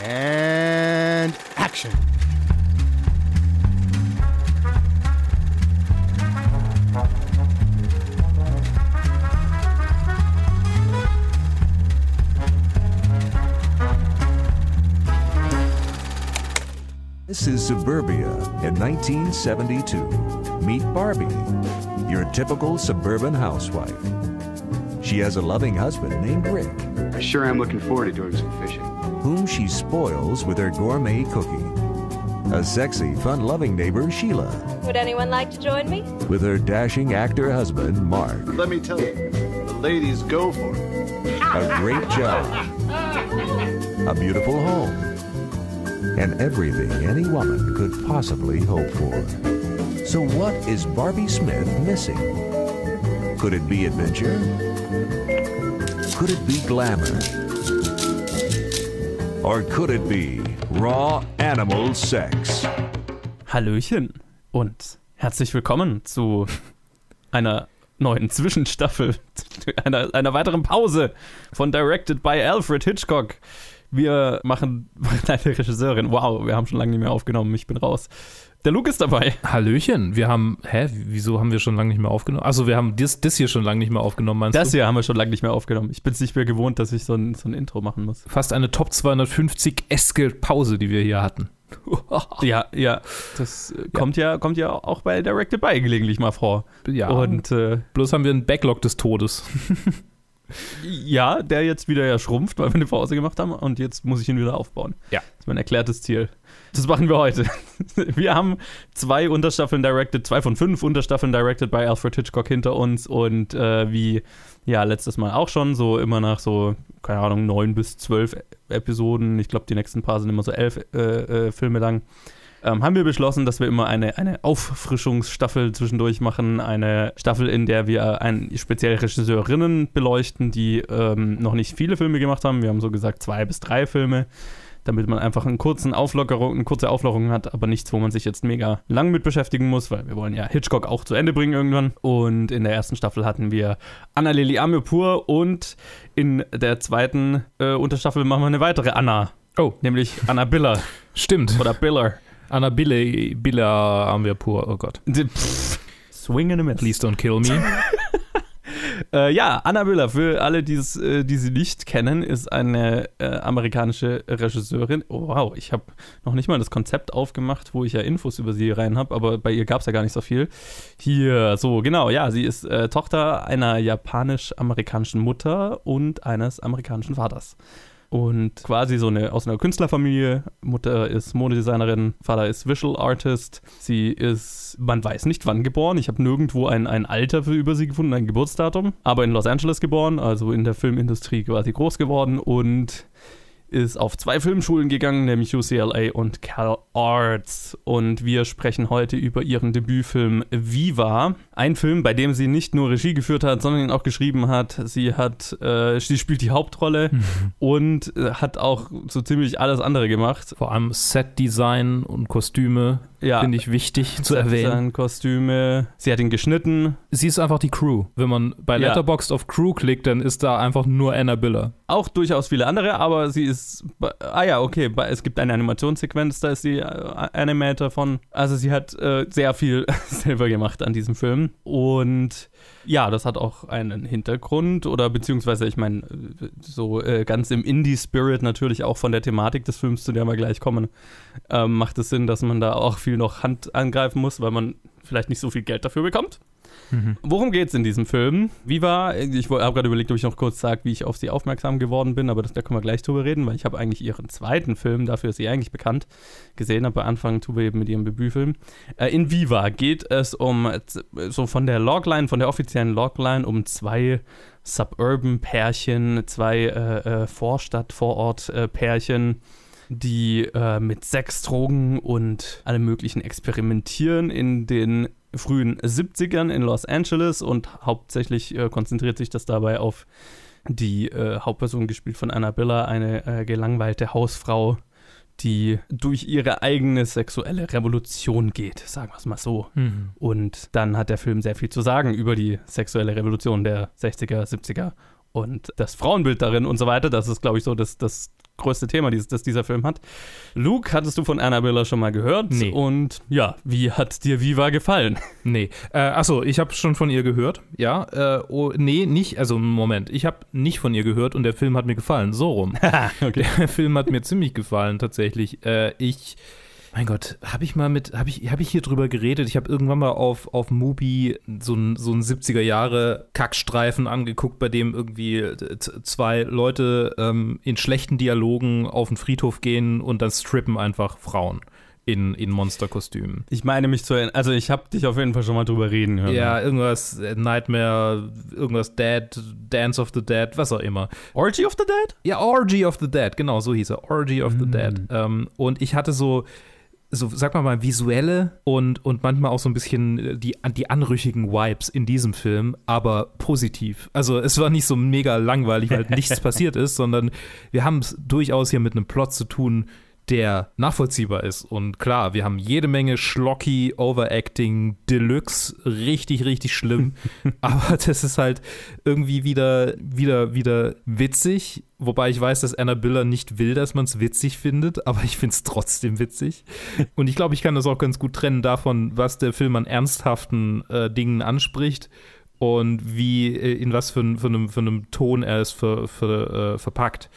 And action. This is Suburbia in 1972. Meet Barbie, your typical suburban housewife. She has a loving husband named Rick, I sure am looking forward to doing some fishing. Whom she spoils with her gourmet cooking. A sexy, fun loving neighbor, Sheila, Would anyone like to join me? with her dashing actor husband, Mark. Let me tell you, the ladies go for it. A great job, a beautiful home, and everything any woman could possibly hope for. So, what is Barbie Smith missing? Could it be adventure? Could it be glamour? Or could it be raw animal sex? Hallöchen und herzlich willkommen zu einer neuen Zwischenstaffel, einer, einer weiteren Pause von Directed by Alfred Hitchcock. Wir machen eine Regisseurin. Wow, wir haben schon lange nicht mehr aufgenommen. Ich bin raus. Der Luke ist dabei. Hallöchen, wir haben, hä, wieso haben wir schon lange nicht mehr aufgenommen? Also wir haben das, das hier schon lange nicht mehr aufgenommen, meinst Das du? hier haben wir schon lange nicht mehr aufgenommen. Ich bin es nicht mehr gewohnt, dass ich so ein, so ein Intro machen muss. Fast eine Top 250-eske Pause, die wir hier hatten. Ja, ja. Das äh, kommt ja, kommt ja auch bei Directed by gelegentlich mal vor. Ja, Und äh, bloß haben wir einen Backlog des Todes. Ja, der jetzt wieder ja schrumpft, weil wir eine Pause gemacht haben und jetzt muss ich ihn wieder aufbauen. Ja. Das ist mein erklärtes Ziel. Das machen wir heute. Wir haben zwei Unterstaffeln directed, zwei von fünf Unterstaffeln directed bei Alfred Hitchcock hinter uns und äh, wie ja letztes Mal auch schon, so immer nach so, keine Ahnung, neun bis zwölf Episoden, ich glaube die nächsten paar sind immer so elf äh, äh, Filme lang, ähm, haben wir beschlossen, dass wir immer eine, eine Auffrischungsstaffel zwischendurch machen. Eine Staffel, in der wir ein, speziell Regisseurinnen beleuchten, die ähm, noch nicht viele Filme gemacht haben. Wir haben so gesagt zwei bis drei Filme, damit man einfach einen kurzen Auflockerung, eine kurze Auflockerung hat, aber nichts, wo man sich jetzt mega lang mit beschäftigen muss, weil wir wollen ja Hitchcock auch zu Ende bringen irgendwann. Und in der ersten Staffel hatten wir Anna Lili Amirpur und in der zweiten äh, Unterstaffel machen wir eine weitere Anna. Oh. Nämlich Anna Biller Stimmt. oder Biller. Anna Bille, Bille haben wir pur, oh Gott. Pff, Swing and a miss. Please don't kill me. Äh, ja, Anna für alle, die, es, äh, die sie nicht kennen, ist eine äh, amerikanische Regisseurin. Oh, wow, ich habe noch nicht mal das Konzept aufgemacht, wo ich ja Infos über sie rein habe, aber bei ihr gab es ja gar nicht so viel. Hier, so, genau, ja, sie ist äh, Tochter einer japanisch-amerikanischen Mutter und eines amerikanischen Vaters. Und quasi so eine aus einer Künstlerfamilie. Mutter ist Modedesignerin, Vater ist Visual Artist. Sie ist, man weiß nicht wann geboren. Ich habe nirgendwo ein, ein Alter für über sie gefunden, ein Geburtsdatum. Aber in Los Angeles geboren, also in der Filmindustrie quasi groß geworden und ist auf zwei Filmschulen gegangen, nämlich UCLA und Cal Arts. Und wir sprechen heute über ihren Debütfilm Viva. Ein Film, bei dem sie nicht nur Regie geführt hat, sondern ihn auch geschrieben hat. Sie hat, äh, sie spielt die Hauptrolle und äh, hat auch so ziemlich alles andere gemacht. Vor allem Setdesign und Kostüme Ja. finde ich wichtig zu erwähnen. Kostüme. Sie hat ihn geschnitten. Sie ist einfach die Crew. Wenn man bei Ja. Letterboxd auf Crew klickt, dann ist da einfach nur Anna Biller. Auch durchaus viele andere, aber sie ist. Ah ja, okay. Es gibt eine Animationssequenz, da ist sie äh, Animator von. Also sie hat äh, sehr viel selber gemacht an diesem Film. Und ja, das hat auch einen Hintergrund oder beziehungsweise, ich meine, äh, so äh, ganz im Indie-Spirit natürlich auch von der Thematik des Films, zu der wir gleich kommen, ähm, macht es Sinn, dass man da auch viel noch Hand angreifen muss, weil man vielleicht nicht so viel Geld dafür bekommt. Worum geht's in diesem Film? Viva, ich habe gerade überlegt, ob ich noch kurz sage, wie ich auf sie aufmerksam geworden bin, aber das, da können wir gleich drüber reden, weil ich habe eigentlich ihren zweiten Film, dafür ist sie eigentlich bekannt, gesehen, aber anfangen tun wir eben mit ihrem Debütfilm. Äh, in Viva geht es um, äh, so von der Logline, von der offiziellen Logline, um zwei Suburban-Pärchen, zwei äh, äh, Vorstadt-Vorort-Pärchen, die äh, mit Sex, Drogen und allem Möglichen experimentieren in den frühen 70ern in Los Angeles und hauptsächlich äh, konzentriert sich das dabei auf die äh, Hauptperson gespielt von Annabella, eine äh, gelangweilte Hausfrau, die durch ihre eigene sexuelle Revolution geht, sagen wir es mal so. Und dann hat der Film sehr viel zu sagen über die sexuelle Revolution der 60er, 70er und das Frauenbild darin und so weiter. Das ist, glaube ich, so das, das größte Thema, das dieser Film hat. Luke, hattest du von Annabella schon mal gehört? Nee. Und ja, wie hat dir Viva gefallen? Nee. Äh, achso, ich habe schon von ihr gehört. Ja. Äh, oh, nee, nicht. Also, Moment. Ich habe nicht von ihr gehört und der Film hat mir gefallen. So rum. okay. Der Film hat mir ziemlich gefallen, tatsächlich. Äh, ich. Mein Gott, habe ich mal mit, habe ich, hab ich hier drüber geredet? Ich habe irgendwann mal auf, auf Mubi so einen so einen 70er Jahre Kackstreifen angeguckt, bei dem irgendwie äh, zwei Leute ähm, in schlechten Dialogen auf den Friedhof gehen und dann strippen einfach Frauen in, in Monsterkostümen. Ich meine mich zu erinnern, also ich habe dich auf jeden Fall schon mal drüber reden hören. Ja, irgendwas äh, Nightmare, irgendwas Dead, Dance of the Dead, was auch immer. Orgy of the Dead? Ja, Orgy of the Dead, genau, so hieß er. Orgy of the Dead. Ähm, und ich hatte so, so, sag mal mal, visuelle und, und manchmal auch so ein bisschen äh, die, die anrüchigen Vibes in diesem Film, aber positiv. Also es war nicht so mega langweilig, weil nichts passiert ist, sondern wir haben es durchaus hier mit einem Plot zu tun, der nachvollziehbar ist. Und klar, wir haben jede Menge schlocky Overacting Deluxe, richtig, richtig schlimm. Aber das ist halt irgendwie wieder, wieder, wieder witzig. Wobei ich weiß, dass Annabella nicht will, dass man es witzig findet, aber ich finde es trotzdem witzig. Und ich glaube, ich kann das auch ganz gut trennen davon, was der Film an ernsthaften äh, Dingen anspricht und wie, äh, in was für, für, einem, für einem Ton er es ver, ver, äh, verpackt.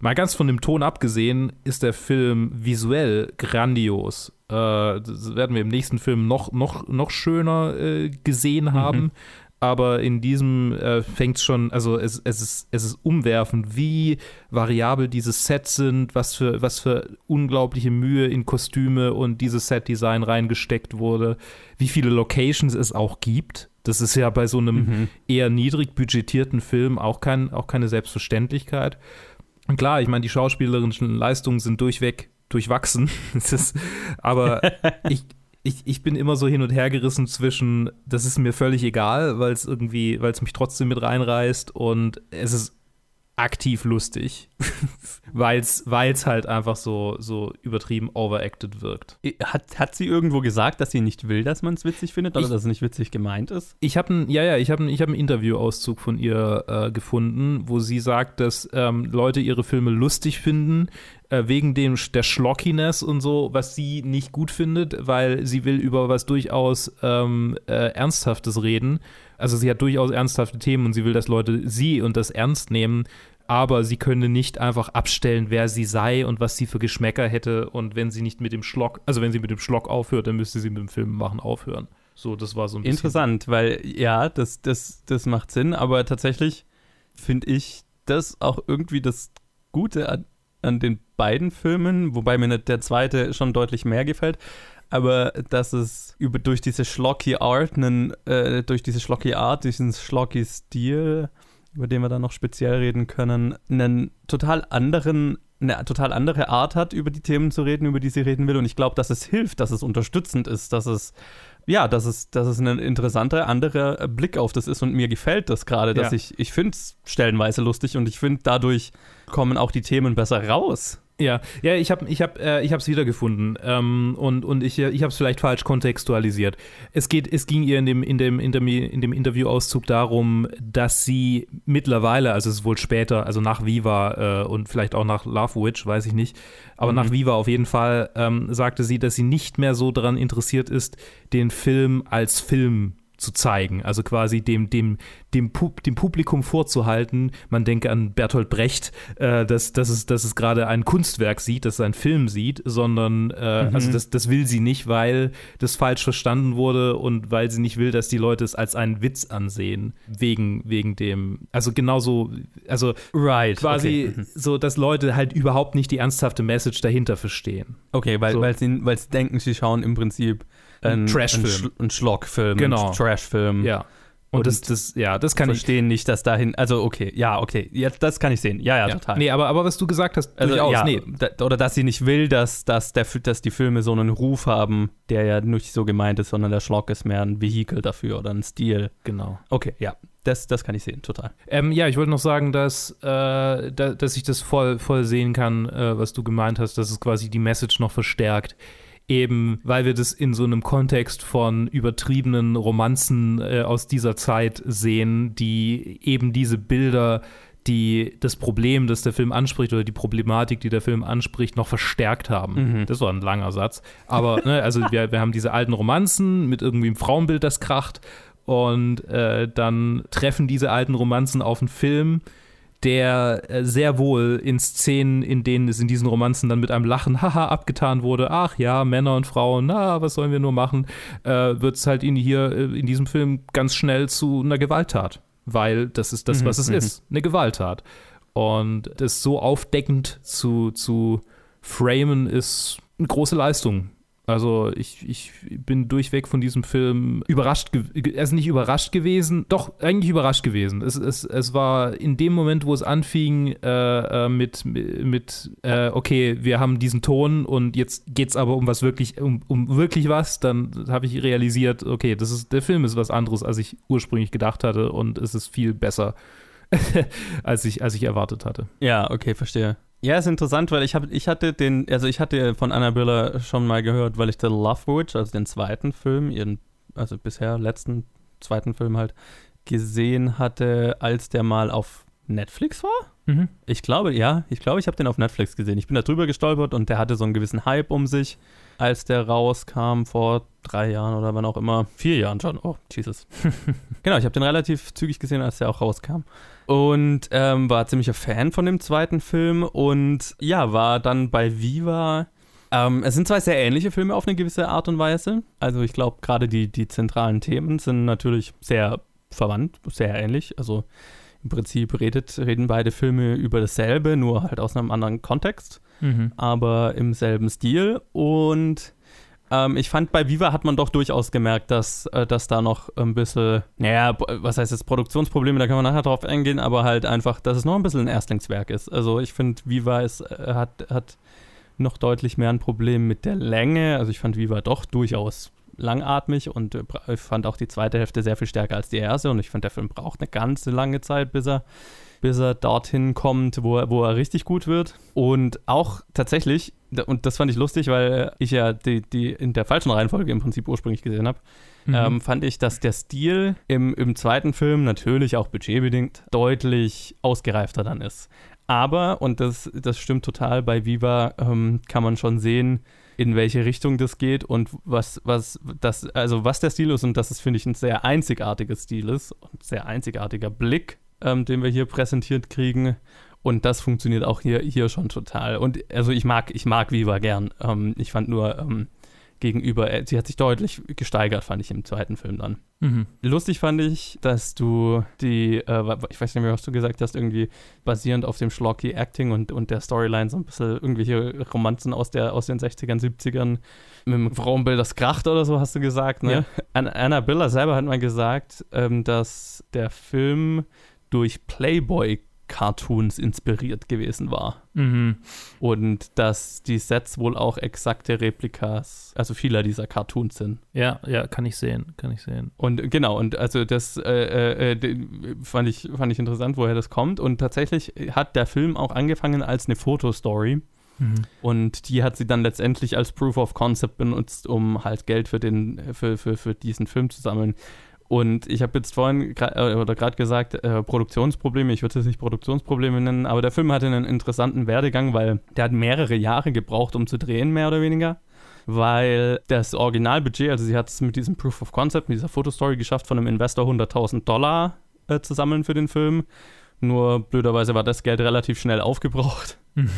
Mal ganz von dem Ton abgesehen, ist der Film visuell grandios. Äh, das werden wir im nächsten Film noch, noch, noch schöner äh, gesehen haben. Aber in diesem äh, fängt es schon, also es, es, ist, es ist umwerfend, wie variabel diese Sets sind, was für, was für unglaubliche Mühe in Kostüme und dieses Set-Design reingesteckt wurde, wie viele Locations es auch gibt. Das ist ja bei so einem eher niedrig budgetierten Film auch, kein, auch keine Selbstverständlichkeit. Und klar, ich meine, die schauspielerischen Leistungen sind durchweg durchwachsen. Ist, aber ich, ich, ich bin immer so hin und her gerissen zwischen, das ist mir völlig egal, weil es irgendwie, weil es mich trotzdem mit reinreißt und es ist aktiv lustig, weil es halt einfach so, so übertrieben overacted wirkt. Hat, hat sie irgendwo gesagt, dass sie nicht will, dass man es witzig findet oder Ich- dass es nicht witzig gemeint ist? Ich habe ja, ja, ich habe ein, ich hab einen Interviewauszug von ihr äh, gefunden, wo sie sagt, dass ähm, Leute ihre Filme lustig finden, äh, wegen dem der Schlockiness und so, was sie nicht gut findet, weil sie will über was durchaus ähm, äh, Ernsthaftes reden. Also sie hat durchaus ernsthafte Themen und sie will, dass Leute sie und das ernst nehmen, aber sie könne nicht einfach abstellen, wer sie sei und was sie für Geschmäcker hätte und wenn sie nicht mit dem Schlock, also wenn sie mit dem Schlock aufhört, dann müsste sie mit dem Film machen aufhören. So, das war so ein bisschen Interessant, weil ja, das, das, das macht Sinn, aber tatsächlich finde ich das auch irgendwie das Gute an, an den beiden Filmen, wobei mir der zweite schon deutlich mehr gefällt. Aber dass es über durch diese schlocky Art, einen, äh, durch diese schlocky Art, diesen schlocky Stil, über den wir dann noch speziell reden können, einen total anderen, eine total andere Art hat, über die Themen zu reden, über die sie reden will. Und ich glaube, dass es hilft, dass es unterstützend ist, dass es ja, dass es, dass es ein interessanter, anderer Blick auf das ist und mir gefällt das gerade, dass Ja. ich, ich finde es stellenweise lustig und ich finde, dadurch kommen auch die Themen besser raus. Ja, ja, ich habe ich hab, äh, ich hab's wiedergefunden ähm, und, und ich, äh, ich habe es vielleicht falsch kontextualisiert. Es, geht, es ging ihr in dem, in, dem, in, dem, in dem Interviewauszug darum, dass sie mittlerweile, also es ist wohl später, also nach Viva äh, und vielleicht auch nach Love Witch, weiß ich nicht, aber nach Viva auf jeden Fall, ähm, sagte sie, dass sie nicht mehr so daran interessiert ist, den Film als Film zu zeigen, also quasi dem, dem, dem, Pub, dem Publikum vorzuhalten, man denke an Bertolt Brecht, äh, dass, dass es, dass es gerade ein Kunstwerk sieht, dass es einen Film sieht, sondern äh, also das, das will sie nicht, weil das falsch verstanden wurde und weil sie nicht will, dass die Leute es als einen Witz ansehen, wegen, wegen dem, also genauso, also Right. quasi Okay, mhm. so, dass Leute halt überhaupt nicht die ernsthafte Message dahinter verstehen. okay weil, so. weil, sie, weil sie denken, sie schauen im Prinzip einen Trashfilm. einen, Sch Schlockfilm, Genau. Trashfilm. Ja. Und, Und das, das, ja, das kann ich, verstehen nicht, dass dahin, also okay, ja, okay, jetzt das kann ich sehen. Ja, ja, Ja. total. Nee, aber, aber was du gesagt hast, Also, durchaus, ja, nee. da, oder dass sie nicht will, dass, dass, der, dass die Filme so einen Ruf haben, der ja nicht so gemeint ist, sondern der Schlock ist mehr ein Vehikel dafür oder ein Stil. Genau. Okay, ja, das, das kann ich sehen, total. Ähm, ja, ich wollte noch sagen, dass, äh, da, dass ich das voll, voll sehen kann, äh, was du gemeint hast, dass es quasi die Message noch verstärkt. Eben, weil wir das in so einem Kontext von übertriebenen Romanzen äh, aus dieser Zeit sehen, die eben diese Bilder die das Problem, das der Film anspricht oder die Problematik, die der Film anspricht, noch verstärkt haben. Mhm. Das war ein langer Satz. Aber, ne, also wir, wir haben diese alten Romanzen mit irgendwie einem Frauenbild, das kracht. Und äh, dann treffen diese alten Romanzen auf einen Film, der äh, sehr wohl in Szenen, in denen es in diesen Romanzen dann mit einem Lachen, haha, abgetan wurde, ach ja, Männer und Frauen, na, was sollen wir nur machen, äh, wird es halt in hier äh, in diesem Film ganz schnell zu einer Gewalttat. Weil das ist das, Mhm, was es mhm. ist, eine Gewalttat. Und das so aufdeckend zu, zu framen, ist eine große Leistung. Also ich, ich bin durchweg von diesem Film überrascht, er ist nicht überrascht gewesen, doch eigentlich überrascht gewesen. Es, es, es war in dem Moment, wo es anfing äh, äh, mit, mit äh, okay, wir haben diesen Ton und jetzt geht es aber um was wirklich, um, um wirklich was, dann habe ich realisiert, okay, das ist, der Film ist was anderes, als ich ursprünglich gedacht hatte und es ist viel besser, als ich, als ich erwartet hatte. Ja, okay, verstehe. Ja, ist interessant, weil ich habe, ich hatte den, also ich hatte von Annabella schon mal gehört, weil ich The Love Witch, also den zweiten Film, ihren, also bisher letzten zweiten Film halt, gesehen hatte, als der mal auf Netflix war. Mhm. Ich glaube, ja, ich glaube, ich habe den auf Netflix gesehen. Ich bin da drüber gestolpert und der hatte so einen gewissen Hype um sich, als der rauskam vor drei Jahren oder wann auch immer. Vier Jahren schon. Oh, Jesus. genau, ich habe den relativ zügig gesehen, als der auch rauskam. Und ähm, war ziemlicher Fan von dem zweiten Film und ja, war dann bei Viva. Ähm, es sind zwei sehr ähnliche Filme auf eine gewisse Art und Weise. Also ich glaube, gerade die, die zentralen Themen sind natürlich sehr verwandt, sehr ähnlich. Also im Prinzip redet, reden beide Filme über dasselbe, nur halt aus einem anderen Kontext, Mhm. aber im selben Stil. Und ähm, ich fand, bei Viva hat man doch durchaus gemerkt, dass, äh, dass da noch ein bisschen, naja, was heißt jetzt Produktionsprobleme, da können wir nachher drauf eingehen, aber halt einfach, dass es noch ein bisschen ein Erstlingswerk ist. Also ich finde, Viva ist, äh, hat, hat noch deutlich mehr ein Problem mit der Länge. Also ich fand Viva doch durchaus langatmig und äh, fand auch die zweite Hälfte sehr viel stärker als die erste und ich fand, der Film braucht eine ganze lange Zeit, bis er bis er dorthin kommt, wo er, wo er richtig gut wird. Und auch tatsächlich, und das fand ich lustig, weil ich ja die, die in der falschen Reihenfolge im Prinzip ursprünglich gesehen habe, Mhm. ähm, fand ich, dass der Stil im, im zweiten Film natürlich auch budgetbedingt deutlich ausgereifter dann ist. Aber, und das, das stimmt total, bei Viva ähm, kann man schon sehen, in welche Richtung das geht und was, was, das, also was der Stil ist und dass es, finde ich, ein sehr einzigartiger Stil ist und sehr einzigartiger Blick, ähm, den wir hier präsentiert kriegen. Und das funktioniert auch hier, hier schon total. Und also ich mag, ich mag Viva gern. Ähm, ich fand nur ähm, gegenüber, äh, sie hat sich deutlich gesteigert, fand ich im zweiten Film dann. Mhm. Lustig fand ich, dass du die, äh, ich weiß nicht mehr, was du gesagt hast, irgendwie basierend auf dem schlocky Acting und, und der Storyline so ein bisschen irgendwelche Romanzen aus, der, aus den 60ern, 70ern mit dem Frauenbild das kracht oder so, hast du gesagt, ne? Ja. An, Anna Biller selber hat mal gesagt, ähm, dass der Film durch Playboy Cartoons inspiriert gewesen war. Mhm. Und dass die Sets wohl auch exakte Replikas, also vieler dieser Cartoons sind. Ja, ja, kann ich sehen, kann ich sehen. Und genau, und also das äh, äh, äh, fand, ich, fand ich interessant, woher das kommt. Und tatsächlich hat der Film auch angefangen als eine Fotostory. Mhm. Und die hat sie dann letztendlich als Proof of Concept benutzt, um halt Geld für, den, für, für, für diesen Film zu sammeln. Und ich habe jetzt vorhin äh, oder gerade gesagt, äh, Produktionsprobleme, ich würde es nicht Produktionsprobleme nennen, aber der Film hatte einen interessanten Werdegang, weil der hat mehrere Jahre gebraucht, um zu drehen, mehr oder weniger. Weil das Originalbudget, also sie hat es mit diesem Proof of Concept, mit dieser Fotostory geschafft, von einem Investor 100.000 Dollar äh, zu sammeln für den Film. Nur blöderweise war das Geld relativ schnell aufgebraucht. Mhm.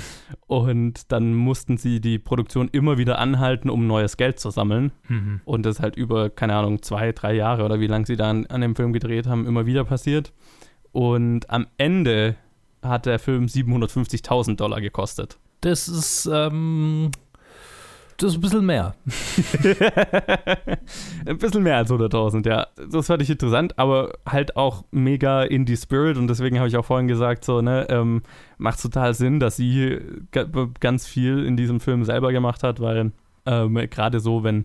Und dann mussten sie die Produktion immer wieder anhalten, um neues Geld zu sammeln. Mhm. Und das halt über, keine Ahnung, zwei, drei Jahre oder wie lange sie da an, an dem Film gedreht haben, immer wieder passiert. Und am Ende hat der Film 750.000 Dollar gekostet. Das ist, ähm, das ist ein bisschen mehr. Ein bisschen mehr als 100.000, ja. Das fand ich interessant, aber halt auch mega in die Spirit und deswegen habe ich auch vorhin gesagt, so, ne, ähm, macht total Sinn, dass sie ga- ganz viel in diesem Film selber gemacht hat, weil ähm, gerade so, wenn,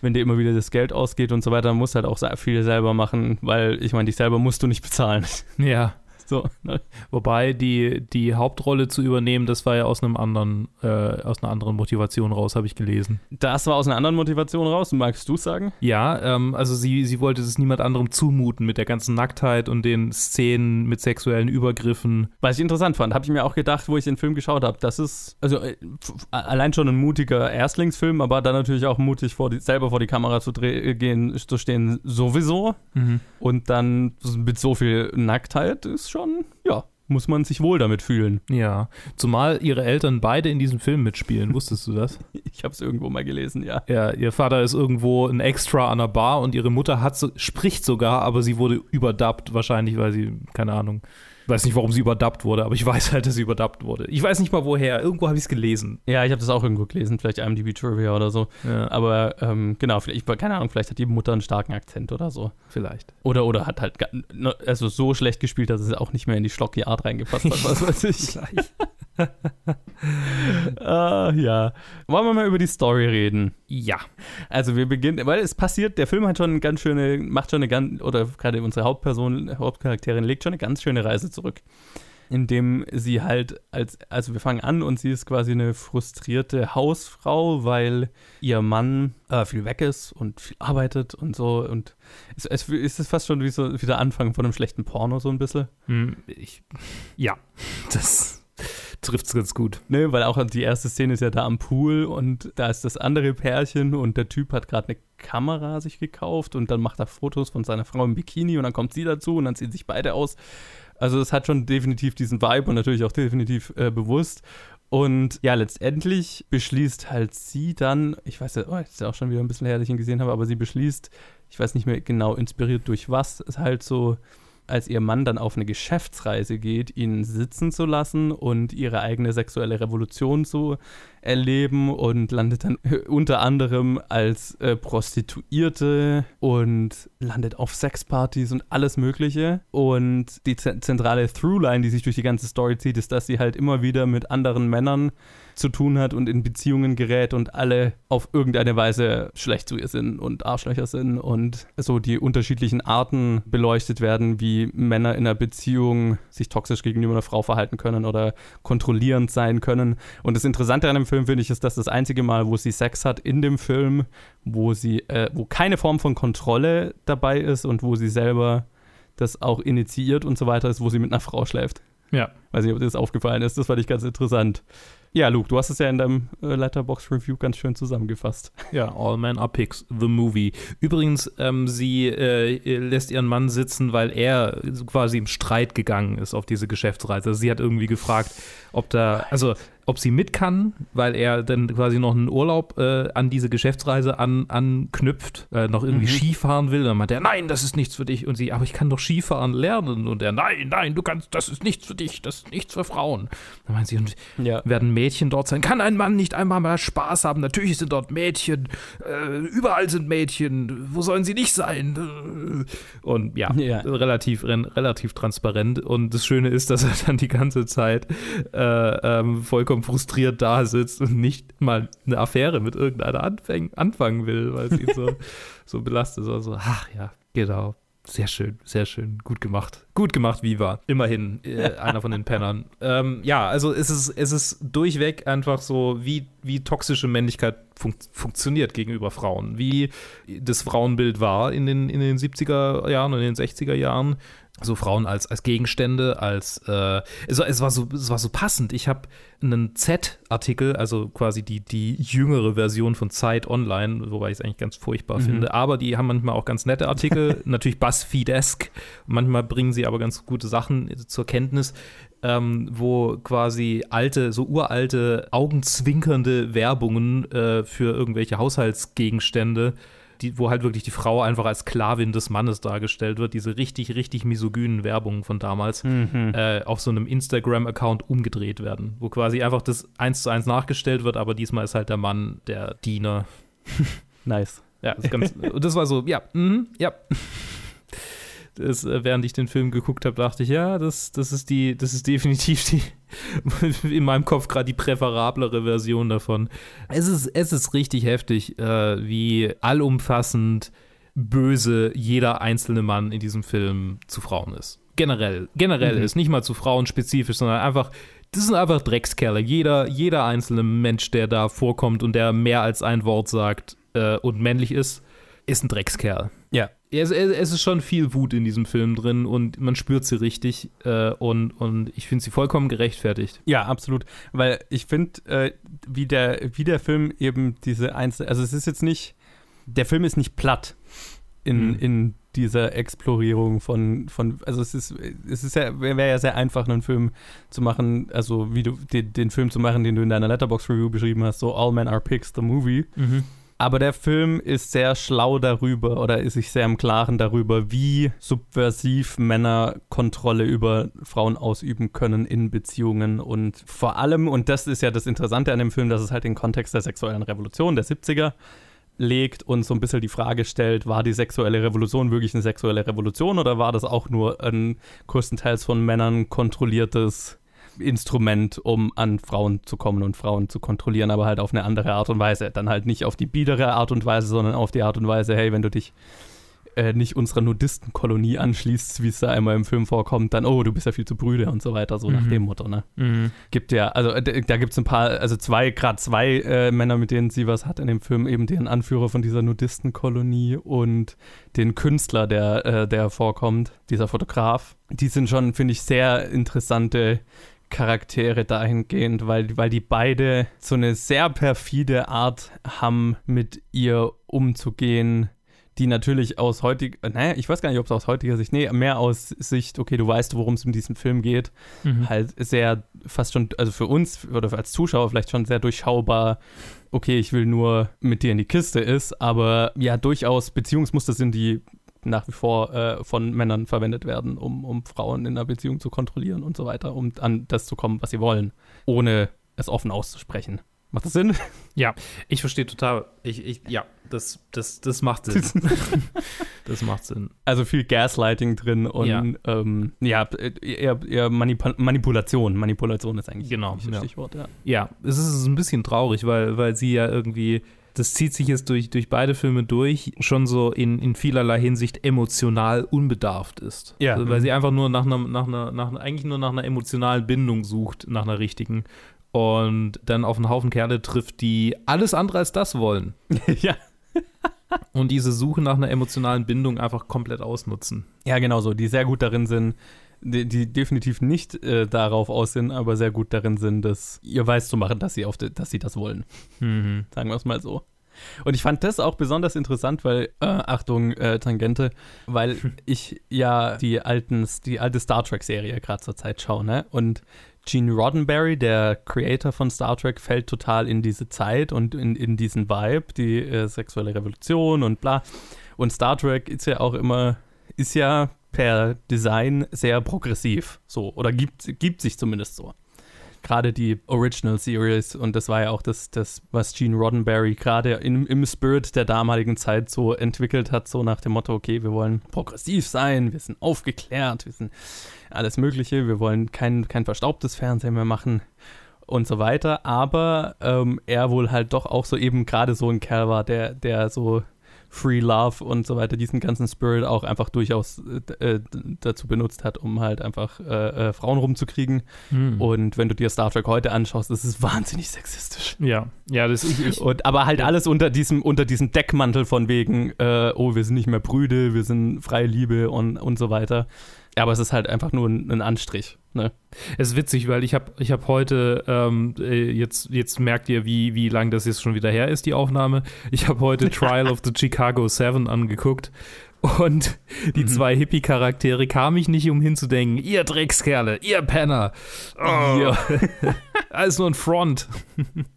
wenn dir immer wieder das Geld ausgeht und so weiter, musst halt auch viel selber machen, weil ich meine, dich selber musst du nicht bezahlen. Ja. So, ne? Wobei die, die Hauptrolle zu übernehmen, das war ja aus einem anderen, äh, aus einer anderen Motivation raus, habe ich gelesen. Das war aus einer anderen Motivation raus. Magst du sagen? Ja, ähm, also sie, sie wollte es niemand anderem zumuten mit der ganzen Nacktheit und den Szenen mit sexuellen Übergriffen. Was ich interessant fand, habe ich mir auch gedacht, wo ich den Film geschaut habe. Das ist also äh, allein schon ein mutiger Erstlingsfilm, aber dann natürlich auch mutig, vor die, selber vor die Kamera zu dreh- gehen, zu stehen, sowieso. Und dann mit so viel Nacktheit ist schon, ja, muss man sich wohl damit fühlen. Ja, zumal ihre Eltern beide in diesem Film mitspielen, wusstest du das? Ich habe es irgendwo mal gelesen, ja. Ja, ihr Vater ist irgendwo ein Extra an der Bar und ihre Mutter hat spricht sogar, aber sie wurde überdubbt, wahrscheinlich, weil sie, keine Ahnung, weiß nicht, warum sie überdubbt wurde, aber ich weiß halt, dass sie überdubbt wurde. Ich weiß nicht mal woher, irgendwo habe ich es gelesen. Ja, ich habe das auch irgendwo gelesen, vielleicht IMDb Trivia oder so. Ja, Aber ähm, genau, vielleicht, keine Ahnung, vielleicht hat die Mutter einen starken Akzent oder so. vielleicht. Oder, oder hat halt ne- also so schlecht gespielt, dass es auch nicht mehr in die Schlocky Art reingepasst hat, was weiß ich. Ah, ja. Wollen wir mal über die Story reden? Ja. Also wir beginnen, weil es passiert, der Film hat schon eine ganz schöne, macht schon eine ganz, oder gerade unsere Hauptperson, Hauptcharakterin legt schon eine ganz schöne Reise zurück. Indem sie halt als, also wir fangen an und sie ist quasi eine frustrierte Hausfrau, weil ihr Mann äh, viel weg ist und viel arbeitet und so. Und es, es ist es fast schon wie so wie der Anfang von einem schlechten Porno, so ein bisschen. Hm, Ich, ja, das trifft es ganz gut. Ne, weil auch die erste Szene ist ja da am Pool und da ist das andere Pärchen und der Typ hat gerade eine Kamera sich gekauft und dann macht er Fotos von seiner Frau im Bikini und dann kommt sie dazu und dann ziehen sich beide aus. Also es hat schon definitiv diesen Vibe und natürlich auch definitiv äh, bewusst. Und ja, letztendlich beschließt halt sie dann, ich weiß ja, oh, jetzt ist ja auch schon wieder ein bisschen her, dass gesehen habe, aber sie beschließt, ich weiß nicht mehr genau inspiriert durch was, ist halt so, als ihr Mann dann auf eine Geschäftsreise geht, ihn sitzen zu lassen und ihre eigene sexuelle Revolution zu erleben und landet dann unter anderem als äh, Prostituierte und landet auf Sexpartys und alles Mögliche. Und die ze- zentrale Throughline, die sich durch die ganze Story zieht, ist, dass sie halt immer wieder mit anderen Männern zu tun hat und in Beziehungen gerät und alle auf irgendeine Weise schlecht zu ihr sind und Arschlöcher sind und so die unterschiedlichen Arten beleuchtet werden, wie Männer in einer Beziehung sich toxisch gegenüber einer Frau verhalten können oder kontrollierend sein können. Und das Interessante an dem Film finde ich ist, dass das einzige Mal, wo sie Sex hat in dem Film, wo sie, äh, wo keine Form von Kontrolle dabei ist und wo sie selber das auch initiiert und so weiter ist, wo sie mit einer Frau schläft. Ja. Weiß nicht, ob dir das aufgefallen ist. Das fand ich ganz interessant. Ja, Luke, du hast es ja in deinem äh, Letterbox Review ganz schön zusammengefasst. Ja, All Men Are Pigs, The Movie. Übrigens, ähm, sie äh, lässt ihren Mann sitzen, weil er quasi im Streit gegangen ist auf diese Geschäftsreise. Also sie hat irgendwie gefragt, ob da, also ob sie mit kann, weil er dann quasi noch einen Urlaub äh, an diese Geschäftsreise an, anknüpft, äh, noch irgendwie Skifahren will. Dann meint er, nein, das ist nichts für dich. Und sie, aber ich kann doch Skifahren lernen. Und er, nein, nein, du kannst, das ist nichts für dich, das ist nichts für Frauen. Dann meint sie, und Ja. werden Mädchen dort sein? Kann ein Mann nicht einmal mal Spaß haben? Natürlich sind dort Mädchen, äh, überall sind Mädchen, wo sollen sie nicht sein? Äh, Und ja, Ja. Relativ, relativ transparent. Und das Schöne ist, dass er dann die ganze Zeit äh, ähm, vollkommen frustriert da sitzt und nicht mal eine Affäre mit irgendeiner anfäng, anfangen will, weil ihn so, so belastet. Also, ach ja, genau. Sehr schön, sehr schön. Gut gemacht. Gut gemacht, Viva. Immerhin äh, einer von den Pennern. Ähm, ja, also es ist, es ist durchweg einfach so, wie, wie toxische Männlichkeit fun funktioniert gegenüber Frauen. Wie das Frauenbild war in den, in den 70er Jahren und in den 60er Jahren. So Frauen als, als Gegenstände, als äh, es, war- es, war so, es war so passend. Ich habe einen Z-Artikel, also quasi die, die jüngere Version von Zeit Online, wobei ich es eigentlich ganz furchtbar finde, aber die haben manchmal auch ganz nette Artikel, natürlich Buzzfeed-esque. Manchmal bringen sie aber ganz gute Sachen zur Kenntnis, ähm, wo quasi alte, so uralte, augenzwinkernde Werbungen äh, für irgendwelche Haushaltsgegenstände die, wo halt wirklich die Frau einfach als Sklavin des Mannes dargestellt wird, diese richtig, richtig misogynen Werbungen von damals, äh, auf so einem Instagram-Account umgedreht werden, wo quasi einfach das eins zu eins nachgestellt wird, aber diesmal ist halt der Mann der Diener. Nice. Ja, das, ganz, das war so, ja, mhm, ja. Das, äh, während ich den Film geguckt habe, dachte ich, ja, das, das ist die, das ist definitiv die, in meinem Kopf gerade die präferablere Version davon. Es ist, es ist richtig heftig, äh, wie allumfassend böse jeder einzelne Mann in diesem Film zu Frauen ist. generell, generell Mhm. ist, nicht mal zu Frauen spezifisch, sondern einfach, das sind einfach Dreckskerle. Jeder, jeder einzelne Mensch, der da vorkommt und der mehr als ein Wort sagt äh, und männlich ist, ist ein Dreckskerl. Ja. Es, es, ist schon viel Wut in diesem Film drin und man spürt sie richtig äh, und, und ich finde sie vollkommen gerechtfertigt. Ja, absolut. Weil ich finde, äh, wie, der, wie der Film eben diese einzelne, also es ist jetzt nicht, der Film ist nicht platt in, Mhm. in dieser Explorierung von, von also es ist, es ist ja, wäre ja sehr einfach, einen Film zu machen, also wie du den, den Film zu machen, den du in deiner Letterbox Review beschrieben hast, so All Men Are Pigs, the Movie. Aber der Film ist sehr schlau darüber oder ist sich sehr im Klaren darüber, wie subversiv Männer Kontrolle über Frauen ausüben können in Beziehungen. Und vor allem, und das ist ja das Interessante an dem Film, dass es halt den Kontext der sexuellen Revolution der 70er legt und so ein bisschen die Frage stellt, war die sexuelle Revolution wirklich eine sexuelle Revolution oder war das auch nur ein größtenteils von Männern kontrolliertes Instrument, um an Frauen zu kommen und Frauen zu kontrollieren, aber halt auf eine andere Art und Weise. Dann halt nicht auf die biedere Art und Weise, sondern auf die Art und Weise, hey, wenn du dich äh, nicht unserer Nudistenkolonie anschließt, wie es da einmal im Film vorkommt, dann, oh, du bist ja viel zu brüde und so weiter, so nach Mhm. dem Motto, ne? Mhm. Gibt ja, also äh, da gibt es ein paar, also zwei, gerade zwei äh, Männer, mit denen sie was hat in dem Film, eben den Anführer von dieser Nudistenkolonie und den Künstler, der, äh, der vorkommt, dieser Fotograf. Die sind schon, finde ich, sehr interessante Charaktere dahingehend, weil, weil die beide so eine sehr perfide Art haben, mit ihr umzugehen, die natürlich aus heutiger, naja, ich weiß gar nicht, ob es aus heutiger Sicht, nee, mehr aus Sicht, okay, du weißt, worum es in diesem Film geht, Mhm. halt sehr fast schon, also für uns oder als Zuschauer vielleicht schon sehr durchschaubar, okay, ich will nur mit dir in die Kiste ist, aber ja, durchaus Beziehungsmuster sind, die nach wie vor äh, von Männern verwendet werden, um, um Frauen in einer Beziehung zu kontrollieren und so weiter, um an das zu kommen, was sie wollen, ohne es offen auszusprechen. Macht das Sinn? Ja, ich verstehe total. Ich, ich, ja, das, das, das macht Sinn. das macht Sinn. Also viel Gaslighting drin und Ja. ähm, ja eher, eher Manip Manipulation. Manipulation ist eigentlich Genau, das. Stichwort, ja. Ja, es ist ein bisschen traurig, weil, weil sie ja irgendwie, das zieht sich jetzt durch, durch beide Filme durch, schon so in, in vielerlei Hinsicht emotional unbedarft ist. Ja. Also, weil sie einfach nur nach einer, nach einer, nach eigentlich nur nach einer emotionalen Bindung sucht, nach einer richtigen. Und dann auf einen Haufen Kerle trifft, die alles andere als das wollen. ja. Und diese Suche nach einer emotionalen Bindung einfach komplett ausnutzen. Ja, genau so, die sehr gut darin sind, die, die definitiv nicht äh, darauf aus sind, aber sehr gut darin sind, das ihr weiß zu machen, dass sie, auf de, dass sie das wollen. Mhm. Sagen wir es mal so. Und ich fand das auch besonders interessant, weil, äh, Achtung, äh, Tangente, weil ich ja die, alten, die alte Star Trek-Serie gerade zur Zeit schaue, ne? Und Gene Roddenberry, der Creator von Star Trek, fällt total in diese Zeit und in, in diesen Vibe, die äh, sexuelle Revolution und bla. Und Star Trek ist ja auch immer, ist ja per Design sehr progressiv, so, oder gibt, gibt sich zumindest so. Gerade die Original Series und das war ja auch das, das was Gene Roddenberry gerade im, im Spirit der damaligen Zeit so entwickelt hat, so nach dem Motto, okay, wir wollen progressiv sein, wir sind aufgeklärt, wir sind alles Mögliche, wir wollen kein, kein verstaubtes Fernsehen mehr machen und so weiter, aber ähm, er wohl halt doch auch so eben gerade so ein Kerl war, der, der so Free Love und so weiter, diesen ganzen Spirit auch einfach durchaus äh, dazu benutzt hat, um halt einfach äh, äh, Frauen rumzukriegen. Mhm. Und wenn du dir Star Trek heute anschaust, ist es wahnsinnig sexistisch. Ja, ja, das ich Und, aber halt alles unter diesem, unter diesem Deckmantel von wegen, äh, oh, wir sind nicht mehr Brüde, wir sind freie Liebe und, und so weiter. Ja, aber es ist halt einfach nur ein, ein Anstrich. Ne? Es ist witzig, weil ich habe ich hab heute, ähm, äh, jetzt, jetzt merkt ihr, wie, wie lang das jetzt schon wieder her ist, die Aufnahme. Ich habe heute Trial of the Chicago Seven angeguckt und die zwei Hippie-Charaktere kam ich nicht umhin zu denken, ihr Dreckskerle, ihr Penner, oh, Ja. alles nur ein Front.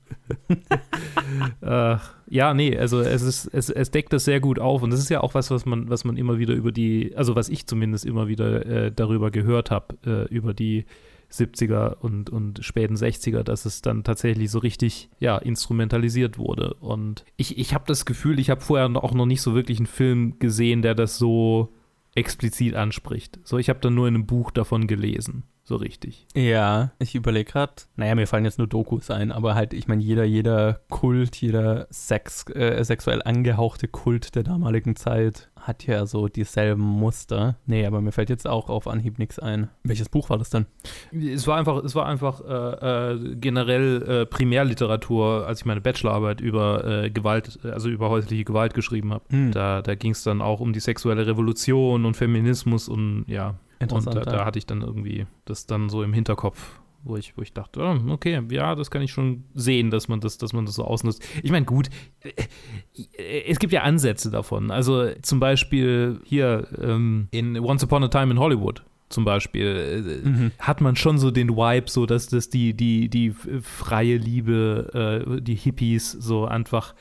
äh, ja, nee, also es ist, es, es deckt das sehr gut auf und das ist ja auch was, was man, was man immer wieder über die, also was ich zumindest immer wieder äh, darüber gehört habe, äh, über die 70er und, und späten 60er, dass es dann tatsächlich so richtig, ja, instrumentalisiert wurde. Und ich, ich habe das Gefühl, ich habe vorher auch noch nicht so wirklich einen Film gesehen, der das so explizit anspricht. So, ich habe dann nur in einem Buch davon gelesen. So richtig. Ja, ich überlege gerade. Naja, mir fallen jetzt nur Dokus ein, aber halt, ich meine, jeder, jeder Kult, jeder Sex, äh, sexuell angehauchte Kult der damaligen Zeit hat ja so dieselben Muster. Nee, aber mir fällt jetzt auch auf Anhieb nichts ein. Welches Buch war das denn? Es war einfach, es war einfach äh, äh, generell äh, Primärliteratur, als ich meine Bachelorarbeit über äh, Gewalt, also über häusliche Gewalt geschrieben habe. Hm. Da, da ging es dann auch um die sexuelle Revolution und Feminismus und ja. Und da, da hatte ich dann irgendwie das dann so im Hinterkopf, wo ich, wo ich dachte, ah, okay, ja, das kann ich schon sehen, dass man das, dass man das so ausnutzt. Ich meine, gut, äh, es gibt ja Ansätze davon. Also zum Beispiel hier ähm, in Once Upon a Time in Hollywood. Zum Beispiel äh, Mhm. hat man schon so den Vibe, so dass das die, die, die freie Liebe, äh, die Hippies so einfach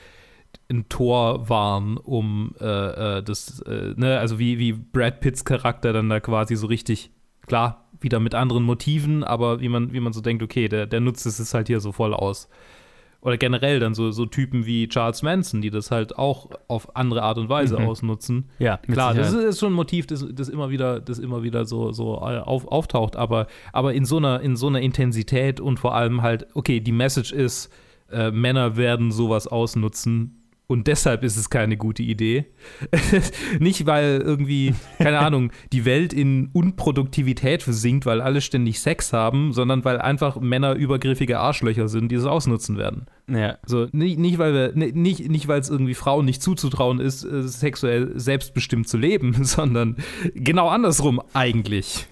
ein Tor waren, um äh, äh, das, äh, ne, also wie, wie Brad Pitts Charakter dann da quasi so richtig, klar, wieder mit anderen Motiven, aber wie man, wie man so denkt, okay, der, der nutzt es halt hier so voll aus. Oder generell dann so, so Typen wie Charles Manson, die das halt auch auf andere Art und Weise Mhm. ausnutzen. Ja, Klar, das ist, ist schon ein Motiv, das, das immer wieder, das immer wieder so, so äh, auf, auftaucht, aber, aber in, so einer, in so einer Intensität und vor allem halt, okay, die Message ist, äh, Männer werden sowas ausnutzen und deshalb ist es keine gute Idee. Nicht, weil irgendwie, keine Ahnung, die Welt in Unproduktivität versinkt, weil alle ständig Sex haben, sondern weil einfach Männer übergriffige Arschlöcher sind, die es ausnutzen werden. ja. Also nicht, nicht weil wir ni- nicht, nicht weil es irgendwie Frauen nicht zuzutrauen ist, äh, sexuell selbstbestimmt zu leben, sondern genau andersrum eigentlich.